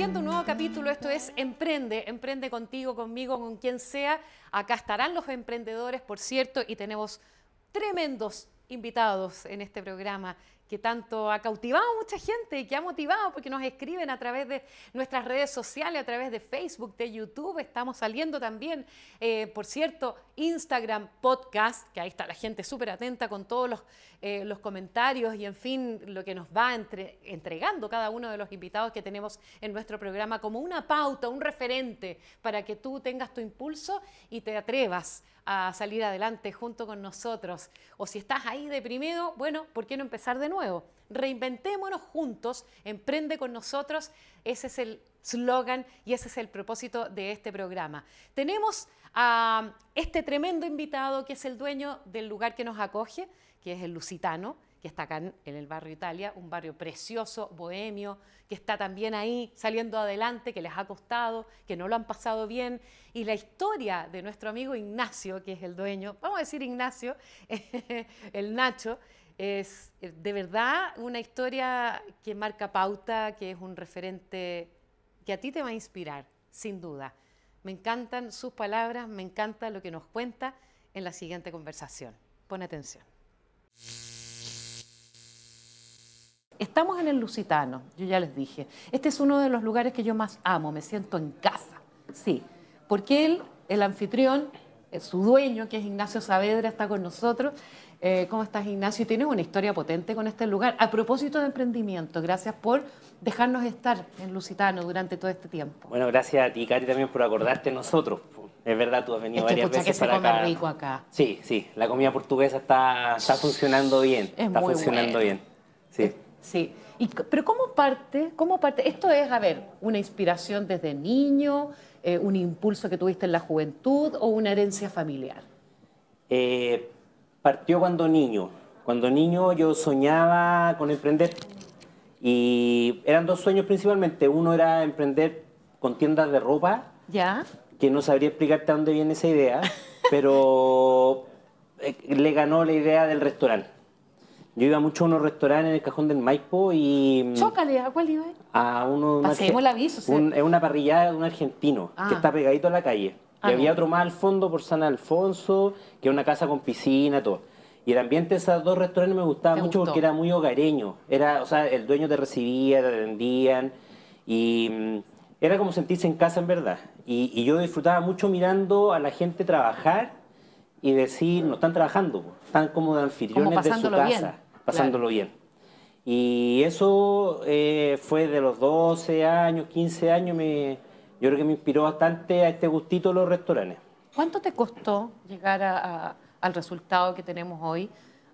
partiendo un nuevo capítulo. Esto es Emprende, emprende contigo, conmigo, con quien sea. Acá estarán los emprendedores, por cierto, y tenemos tremendos invitados en este programa que tanto ha cautivado a mucha gente y que ha motivado porque nos escriben a través de nuestras redes sociales, a través de Facebook, de YouTube. Estamos saliendo también, eh, por cierto, Instagram, podcast, que ahí está la gente súper atenta con todos los, eh, los, comentarios y, en fin, lo que nos va entre, entregando cada uno de los invitados que tenemos en nuestro programa como una pauta, un referente para que tú tengas tu impulso y te atrevas a salir adelante junto con nosotros. O si estás ahí deprimido, bueno, ¿por qué no empezar de nuevo? Reinventémonos juntos, emprende con nosotros. Ese es el slogan y ese es el propósito de este programa. Tenemos a este tremendo invitado que es el dueño del lugar que nos acoge, que es el Lusitano que está acá en, el barrio Italia, un barrio precioso, bohemio, que está también ahí saliendo adelante, que les ha costado, que no lo han pasado bien. Y la historia de nuestro amigo Ignacio, que es el dueño, vamos a decir Ignacio, el Nacho, es de verdad una historia que marca pauta, que es un referente que a ti te va a inspirar, sin duda. Me encantan sus palabras, me encanta lo que nos cuenta en la siguiente conversación. Pon atención. Estamos en el Lusitano, yo ya les dije. Este es uno de los lugares que yo más amo, me siento en casa. Sí, porque él, el anfitrión, eh, su dueño, que es Ignacio Saavedra, está con nosotros. Eh, ¿Cómo estás, Ignacio? Tienes una historia potente con este lugar. A propósito de emprendimiento, gracias por dejarnos estar en Lusitano durante todo este tiempo. Bueno, gracias a ti, Cari, también por acordarte de nosotros. Es verdad, tú has venido varias veces que para se come rico acá. Sí, sí, la comida portuguesa está, está funcionando bien. está funcionando bien. Sí. Sí. pero ¿cómo parte, ¿cómo parte? Esto es, a ver, una inspiración desde niño, eh, un impulso que tuviste en la juventud o una herencia familiar. Eh, partió cuando niño. Cuando niño yo soñaba con emprender y eran dos sueños principalmente. Uno era emprender con tiendas de ropa. Ya. Que no sabría explicarte a dónde viene esa idea, pero eh, le ganó la idea del restaurante. Yo iba mucho a unos restaurantes en el cajón del Maipo y... Mm, Chócale, ¿a cuál iba? A uno... Pasemos el aviso. es una parrillada de un argentino que ah. está pegadito a la calle. Y había otro más al fondo por San Alfonso, que es una casa con piscina, todo. Y el ambiente de esos dos restaurantes me gustaba mucho porque era muy hogareño. Era, o sea, el dueño te recibía, te atendían y mm, era como sentirse en casa en verdad. Y, y, yo disfrutaba mucho mirando a la gente trabajar y decir, no están trabajando, están como de anfitriones de su casa, pasándolo bien. Y eso eh, fue de los 12 años, 15 años, me, yo creo que me inspiró bastante a este gustito de los restaurantes. ¿Cuánto te costó llegar al resultado que tenemos hoy,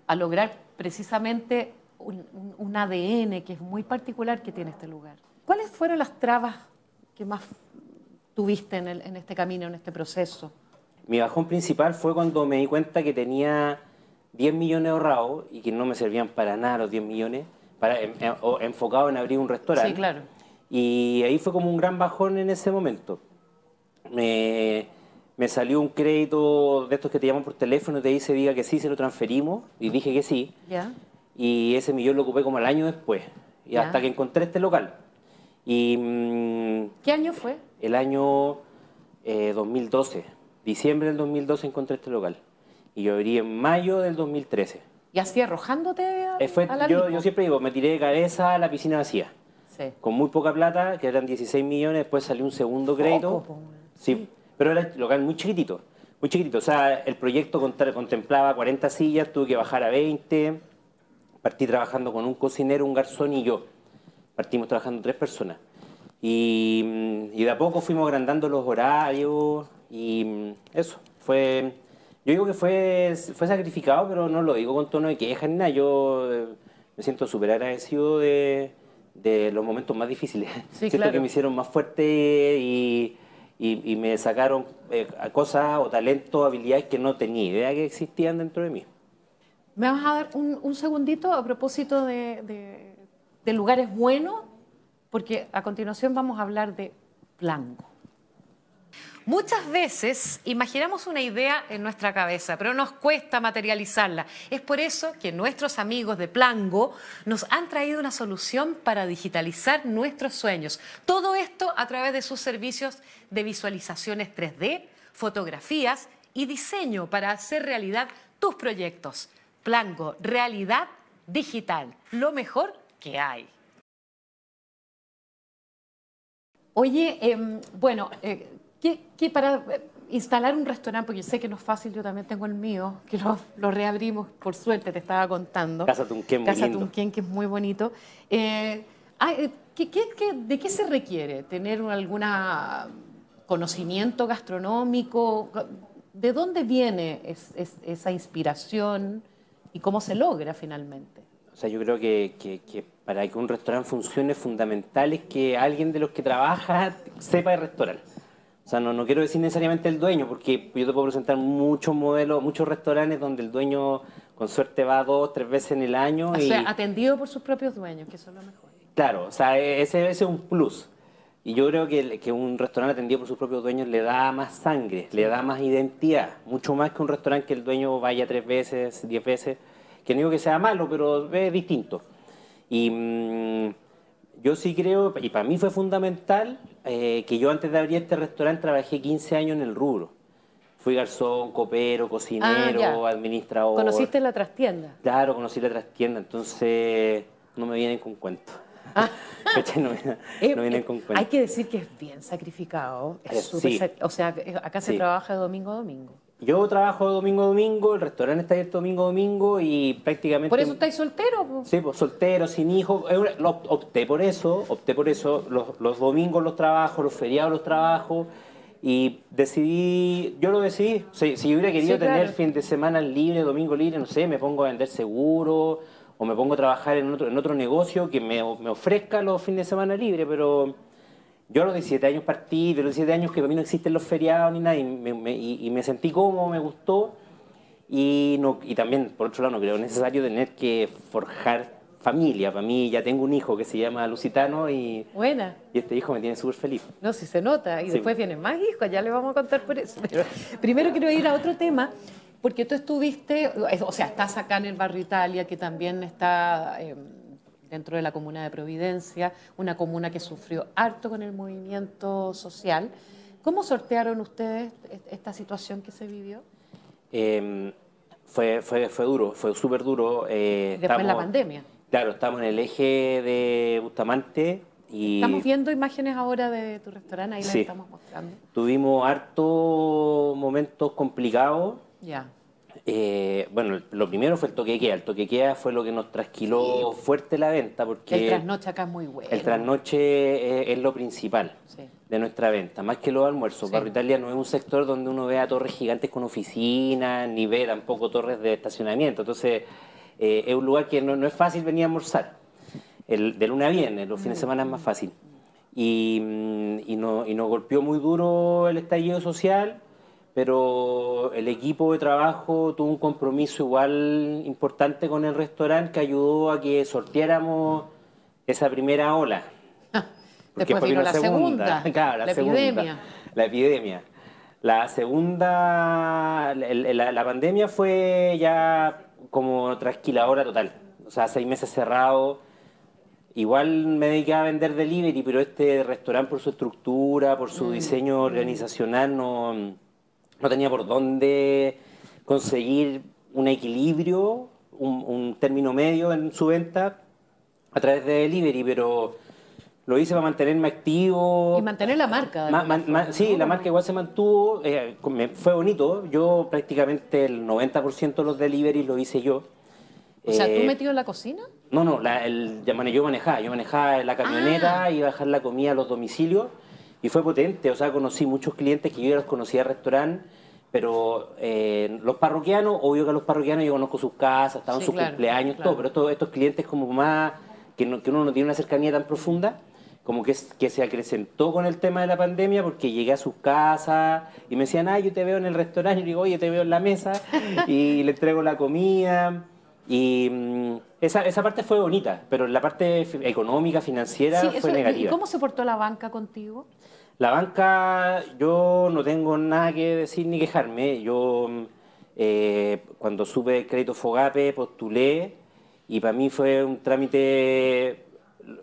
a lograr precisamente un, ADN que es muy particular que tiene este lugar? ¿Cuáles fueron las trabas que más tuviste en, en este camino, en este proceso? Mi bajón principal fue cuando me di cuenta que tenía 10 millones ahorrados y que no me servían para nada los 10 millones, para, enfocado en abrir un restaurante. Sí, claro. Y ahí fue como un gran bajón en ese momento. Me, me salió un crédito de estos que te llaman por teléfono y te dice, diga que sí, se lo transferimos. Y dije que sí. Y ese millón lo ocupé como el año después. Y hasta que encontré este local. Y, mm, ¿Qué año fue? El año 2012. Eh, Diciembre del 2012 encontré este local. Y yo abrí en mayo del 2013. ¿Y así arrojándote a, eh, la yo, yo, siempre digo, me tiré de cabeza a la piscina vacía. Sí. Con muy poca plata, que eran 16 millones, después salió un segundo crédito. sí, pero era local muy chiquitito. Muy chiquitito. O sea, el proyecto contemplaba 40 sillas, tuve que bajar a 20. Partí trabajando con un cocinero, un garzón y yo. Partimos trabajando tres personas. Y, mm, y de a poco fuimos agrandando los horarios, y mm, eso, fue. Yo digo que fue, fue sacrificado, pero no lo digo con tono de queja ni nada. Yo eh, me siento súper agradecido de, de, los momentos más difíciles. siento que me hicieron más fuerte y, y, me sacaron eh, cosas o talentos, habilidades que no tenía idea que existían dentro de mí. ¿Me vas a dar un, un segundito a propósito de, de, de lugares buenos? Porque a continuación vamos a hablar de Blanco. Muchas veces imaginamos una idea en nuestra cabeza, pero nos cuesta materializarla. Es por eso que nuestros amigos de Plango nos han traído una solución para digitalizar nuestros sueños. Todo esto a través de sus servicios de visualizaciones 3D, fotografías y diseño para hacer realidad tus proyectos. Plango, realidad digital, lo mejor que hay. Oye, em, bueno, eh, ¿qué, para eh, instalar un restaurante, porque sé que no es fácil, yo también tengo el mío, que lo, reabrimos, por suerte, te estaba contando. Casa Tunquén, muy Casa Tunquén, que es muy bonito. Eh, de qué se requiere? ¿Tener algún conocimiento gastronómico? ¿De dónde viene esa inspiración y cómo se logra finalmente? O sea, yo creo que, que, para que un restaurante funcione fundamental es que alguien de los que trabaja sepa de restaurante. O sea, no, no quiero decir necesariamente el dueño, porque yo te puedo presentar muchos modelos, muchos restaurantes donde el dueño con suerte va dos, tres veces en el año. O sea, atendido por sus propios dueños, que eso es lo mejor. Claro, o sea, e, ese, ese es un plus. Y yo creo que, que, un restaurante atendido por sus propios dueños le da más sangre, le da más identidad, mucho más que un restaurante que el dueño vaya tres veces, diez veces que no digo que sea malo, pero es distinto. Y mm, yo sí creo, y para mí fue fundamental, eh, que yo antes de abrir este restaurante trabajé 15 años en el rubro. Fui garzón, copero, cocinero, ah, administrador. ¿Conociste la trastienda? Claro, conocí la trastienda, entonces no me vienen con cuentos. Ah. no, eh, vienen con cuentos. Hay que decir que es bien sacrificado. Es eh, O sea, acá se trabaja de domingo a domingo. Yo trabajo domingo a domingo, el restaurante está abierto domingo a domingo y prácticamente... ¿Por eso estáis soltero? Sí, pues soltero, sin hijos. Opté por eso, opté por eso. Los, domingos los trabajo, los feriados los trabajo y decidí, yo lo decidí. Si, si hubiera querido tener fin de semana libre, domingo libre, no sé, me pongo a vender seguro o me pongo a trabajar en otro, en otro negocio que me, me ofrezca los fines de semana libre, pero yo a los 17 años partí, de los 17 años que para mí no existen los feriados ni nada, y me, sentí cómodo, me gustó. Y, no, y también, por otro lado, no creo necesario tener que forjar familia. Para mí ya tengo un hijo que se llama Lusitano y, Buena. y este hijo me tiene súper feliz. No, si se nota. Y después vienen más hijos, ya le vamos a contar por eso. primero quiero ir a otro tema, porque tú estuviste, o sea, estás acá en el barrio Italia, que también está... Em, dentro de la comuna de Providencia, una comuna que sufrió harto con el movimiento social. ¿Cómo sortearon ustedes esta situación que se vivió? Em, fue, fue, fue duro, fue súper duro. Eh, Después de la pandemia. Claro, estamos en el eje de Bustamante. Y... Estamos viendo imágenes ahora de tu restaurante, ahí las estamos mostrando. Tuvimos hartos momentos complicados. Ya. Eh, bueno, lo primero fue el toque queda. El toque queda fue lo que nos trasquiló fuerte la venta. porque El trasnoche acá es muy bueno. El trasnoche es, lo principal de nuestra venta, más que los almuerzos. Barrio Italia no es un sector donde uno vea torres gigantes con oficinas, ni ve tampoco torres de estacionamiento. Entonces, eh, es un lugar que no, es fácil venir a almorzar. El, de luna a viernes, los fines de semana es más fácil. Y, mm, y, no, y nos golpeó muy duro el estallido social pero el equipo de trabajo tuvo un compromiso igual importante con el restaurante que ayudó a que sorteáramos esa primera ola. Después vino la segunda, la, epidemia. La epidemia. La segunda, la, pandemia fue ya como trasquiladora total. O sea, seis meses cerrados. Igual me dediqué a vender delivery, pero este restaurante por su estructura, por su mm. diseño organizacional, no no tenía por dónde conseguir un equilibrio, un, término medio en su venta a través de delivery, pero lo hice para mantenerme activo. Y mantener la marca. sí, la marca igual se mantuvo, eh, fue bonito. Yo prácticamente el 90% de los deliveries lo hice yo. O sea, ¿tú eh, metido en la cocina? No, no, el, yo manejaba, yo manejaba la camioneta, ah. iba a dejar la comida a los domicilios y fue potente, o sea, conocí muchos clientes que yo ya los conocía al restaurante, pero eh, los parroquianos, obvio que a los parroquianos yo conozco sus casas, estaban sus cumpleaños, todo, pero estos, estos clientes como más, que, no, que uno no tiene una cercanía tan profunda, como que, que se acrecentó con el tema de la pandemia porque llegué a sus casas y me decían, ay, yo te veo en el restaurante, y digo, oye, te veo en la mesa y le entrego la comida. Y mm, esa, esa parte fue bonita, pero la parte económica, financiera, fue negativa. ¿Y cómo se portó la banca contigo? La banca, yo no tengo nada que decir ni quejarme. Yo eh, cuando supe el crédito Fogape postulé y para mí fue un trámite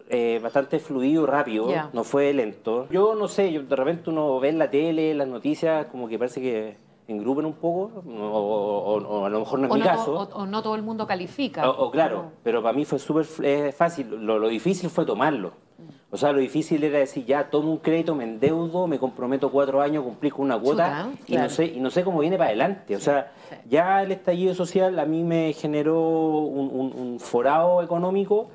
eh, bastante fluido, rápido, no fue lento. Yo no sé, yo, de repente uno ve en la tele, las noticias, como que parece que engrupen un poco, o, a lo mejor no es mi caso. O, no todo el mundo califica. O, claro, pero para mí fue súper eh, fácil. Lo, difícil fue tomarlo. O sea, lo difícil era decir, ya tomo un crédito, me endeudo, me comprometo cuatro años cumplir con una cuota y, no sé, y no sé cómo viene para adelante. O sea, ya el estallido social a mí me generó un, forado económico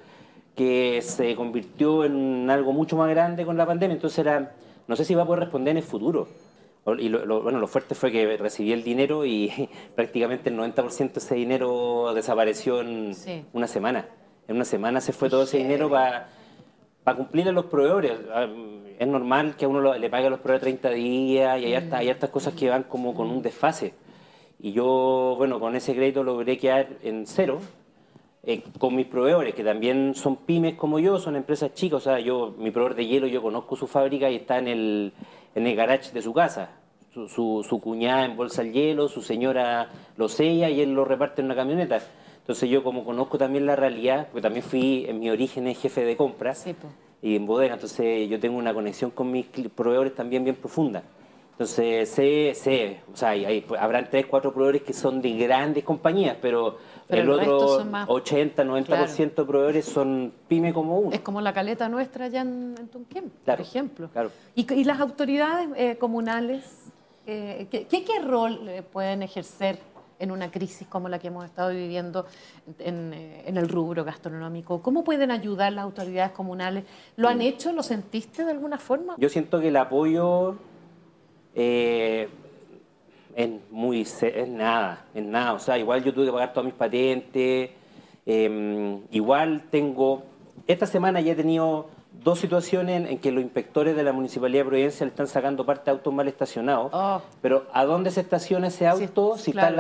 que se convirtió en algo mucho más grande con la pandemia. Entonces era, no sé si va a poder responder en el futuro. Y lo, bueno, lo fuerte fue que recibí el dinero y prácticamente el 90% de ese dinero desapareció en una semana. En una semana se fue todo ese dinero para para cumplir a los proveedores. Ah, es normal que a uno le pague a los proveedores 30 días y hay, hartas, hay cosas que van como con un desfase. Y yo, bueno, con ese crédito logré quedar en cero eh, con mis proveedores, que también son pymes como yo, son empresas chicas. O sea, yo, mi proveedor de hielo, yo conozco su fábrica y está en el, en garage de su casa. Su, su, su cuñada embolsa el hielo, su señora lo sella y él lo reparte en una camioneta. Entonces yo como conozco también la realidad, porque también fui en mi origen jefe de compras y en bodega, entonces yo tengo una conexión con mis proveedores también bien profunda. Entonces sé, sé, o sea, hay, habrán tres, cuatro proveedores que son de grandes compañías, pero, el, otro 80, 90% de proveedores son pyme como uno. Es como la caleta nuestra allá en, Tunquén, por ejemplo. ¿Y, las autoridades eh, comunales, eh, ¿qué, qué, rol eh, pueden ejercer en una crisis como la que hemos estado viviendo en, el rubro gastronómico? ¿Cómo pueden ayudar las autoridades comunales? ¿Lo han hecho? ¿Lo sentiste de alguna forma? Yo siento que el apoyo eh, es muy es nada, es nada. O sea, igual yo tuve que pagar todas mis patentes, em, igual tengo, esta semana ya he tenido dos situaciones en que los inspectores de la Municipalidad de Providencia le están sacando parte de autos mal estacionados. Oh. Pero ¿a dónde se estaciona ese auto si están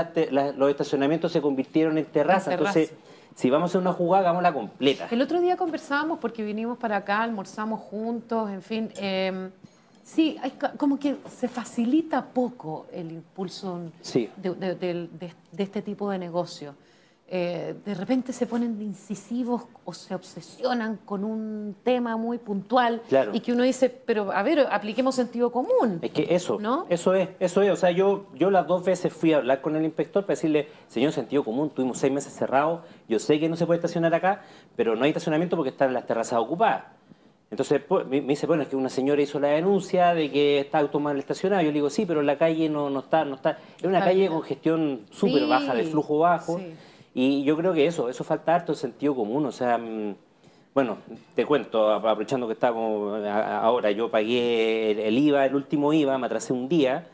los estacionamientos se convirtieron en terraza? Entonces, si vamos a hacer una jugada, hagámosla completa. El otro día conversábamos porque vinimos para acá, almorzamos juntos, en fin. Em, sí, hay, como que se facilita poco el impulso de este tipo de negocio. Eh, de repente se ponen incisivos o se obsesionan con un tema muy puntual y que uno dice, pero a ver, apliquemos sentido común. Es que eso, ¿no? eso es, eso es. O sea, yo, yo las dos veces fui a hablar con el inspector para decirle, señor, sentido común, tuvimos seis meses cerrados, yo sé que no se puede estacionar acá, pero no hay estacionamiento porque están las terrazas ocupadas. Entonces pues, me dice, bueno, es que una señora hizo la denuncia de que está auto mal estacionado. Yo le digo, sí, pero la calle no, no está, no está. Es una calle con gestión súper baja, de flujo bajo. Y yo creo que eso, eso falta harto sentido común, o sea, mm, bueno, te cuento, aprovechando que estamos ahora, yo pagué el, IVA, el último IVA, me atrasé un día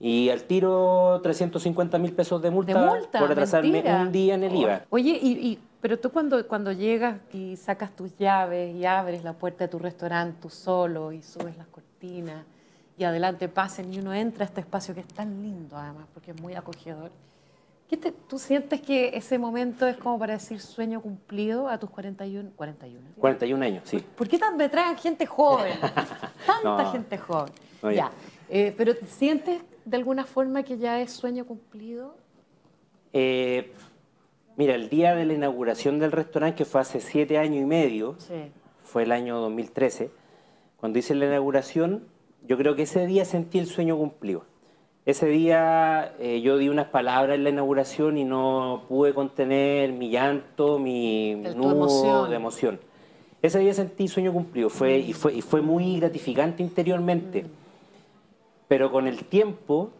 y al tiro 350 mil pesos de multa, por atrasarme un día en el IVA. Oye, y, pero tú cuando, cuando llegas y sacas tus llaves y abres la puerta de tu restaurante tú solo y subes las cortinas y adelante pasen y uno entra a este espacio que es tan lindo además porque es muy acogedor ¿Tú sientes que ese momento es como para decir sueño cumplido a tus 41, 41, 41 años, sí. ¿Por qué tan me traen gente joven? Tanta gente joven. ya. Eh, pero ¿sientes de alguna forma que ya es sueño cumplido? Eh, mira, el día de la inauguración del restaurante, que fue hace siete años y medio, fue el año 2013, cuando hice la inauguración, yo creo que ese día sentí el sueño cumplido. Ese día eh, yo di unas palabras en la inauguración y no pude contener mi llanto, mi nudo de emoción. Ese día sentí sueño cumplido fue, y, fue, y fue muy gratificante interiormente. Pero con el tiempo,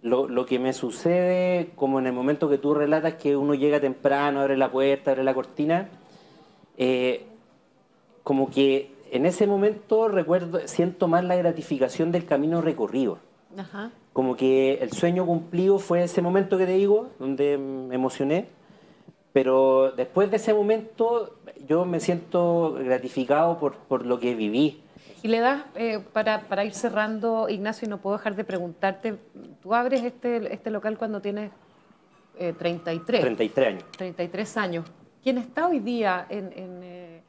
lo, que me sucede, como en el momento que tú relatas que uno llega temprano, abre la puerta, abre la cortina, eh, como que en ese momento recuerdo, siento más la gratificación del camino recorrido. Ajá como que el sueño cumplido fue ese momento que te digo, donde me emocioné, pero después de ese momento yo me siento gratificado por, lo que viví. Y le das, eh, para, ir cerrando, Ignacio, y no puedo dejar de preguntarte, tú abres este, este local cuando tienes 33. 33 años. 33 años. ¿Quién está hoy día en, en, eh,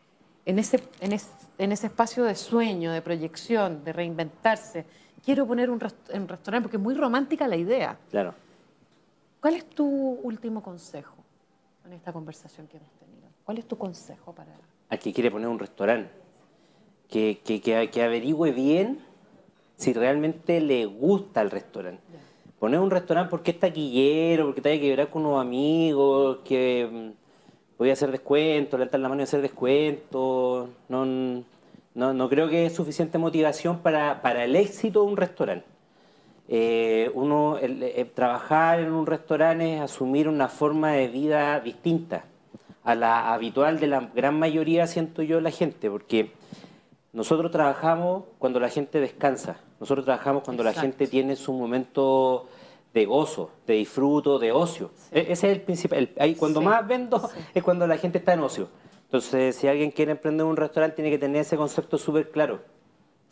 en ese, en, ese espacio de sueño, de proyección, de reinventarse, quiero poner un, restaurante porque es muy romántica la idea. Claro. ¿Cuál es tu último consejo en esta conversación que hemos tenido? ¿Cuál es tu consejo para...? Al que quiere poner un restaurante, que, que, que, averigüe bien si realmente le gusta el restaurante. Poner un restaurante porque es taquillero, porque te hay que ver con unos amigos, que mm, voy a hacer descuento, levantar la mano y hacer descuento. No, no, creo que es suficiente motivación para, para el éxito de un restaurante. Eh, uno, eh, trabajar en un restaurante es asumir una forma de vida distinta a la habitual de la gran mayoría, siento yo, la gente, porque nosotros trabajamos cuando la gente descansa, nosotros trabajamos cuando la gente tiene su momento de gozo, de disfruto, de ocio. E-, ese es el principal. ahí, cuando más vendo es cuando la gente está en ocio. Entonces, si alguien quiere emprender un restaurante, tiene que tener ese concepto súper claro.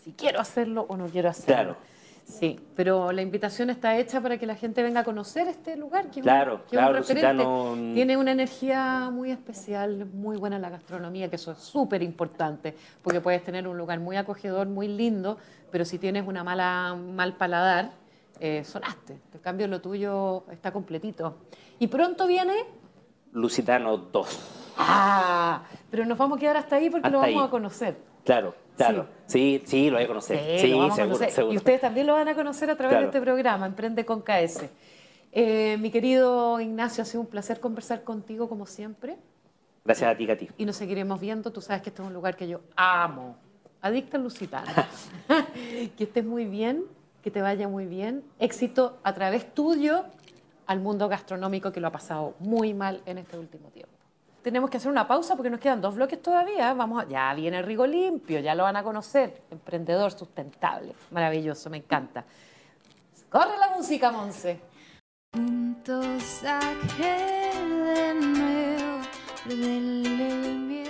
Si quiero hacerlo o no quiero hacerlo. Claro. Sí, pero la invitación está hecha para que la gente venga a conocer este lugar. Que claro, que claro, Tiene una energía muy especial, muy buena en la gastronomía, que eso es súper importante, porque puedes tener un lugar muy acogedor, muy lindo, pero si tienes una mala mal paladar, eh, sonaste. En cambio, lo tuyo está completito. Y pronto viene... Lusitano 2. Ah, pero nos vamos a quedar hasta ahí porque lo vamos a conocer. Claro, claro. Sí, sí, lo voy a conocer. Sí, seguro, Y ustedes también lo van a conocer a través de este programa, Emprende con KS. Eh, mi querido Ignacio, ha sido un placer conversar contigo como siempre. Gracias a ti, Katy. Y nos seguiremos viendo. Tú sabes que este es un lugar que yo amo. Adicta al Lusitano. que estés muy bien que te vaya muy bien. Éxito a través tuyo al mundo gastronómico que lo ha pasado muy mal en este último tiempo. Tenemos que hacer una pausa porque nos quedan dos bloques todavía. Vamos, ya viene Rigo Limpio, ya lo van a conocer. Emprendedor sustentable, maravilloso, me encanta. Corre la música, Monse.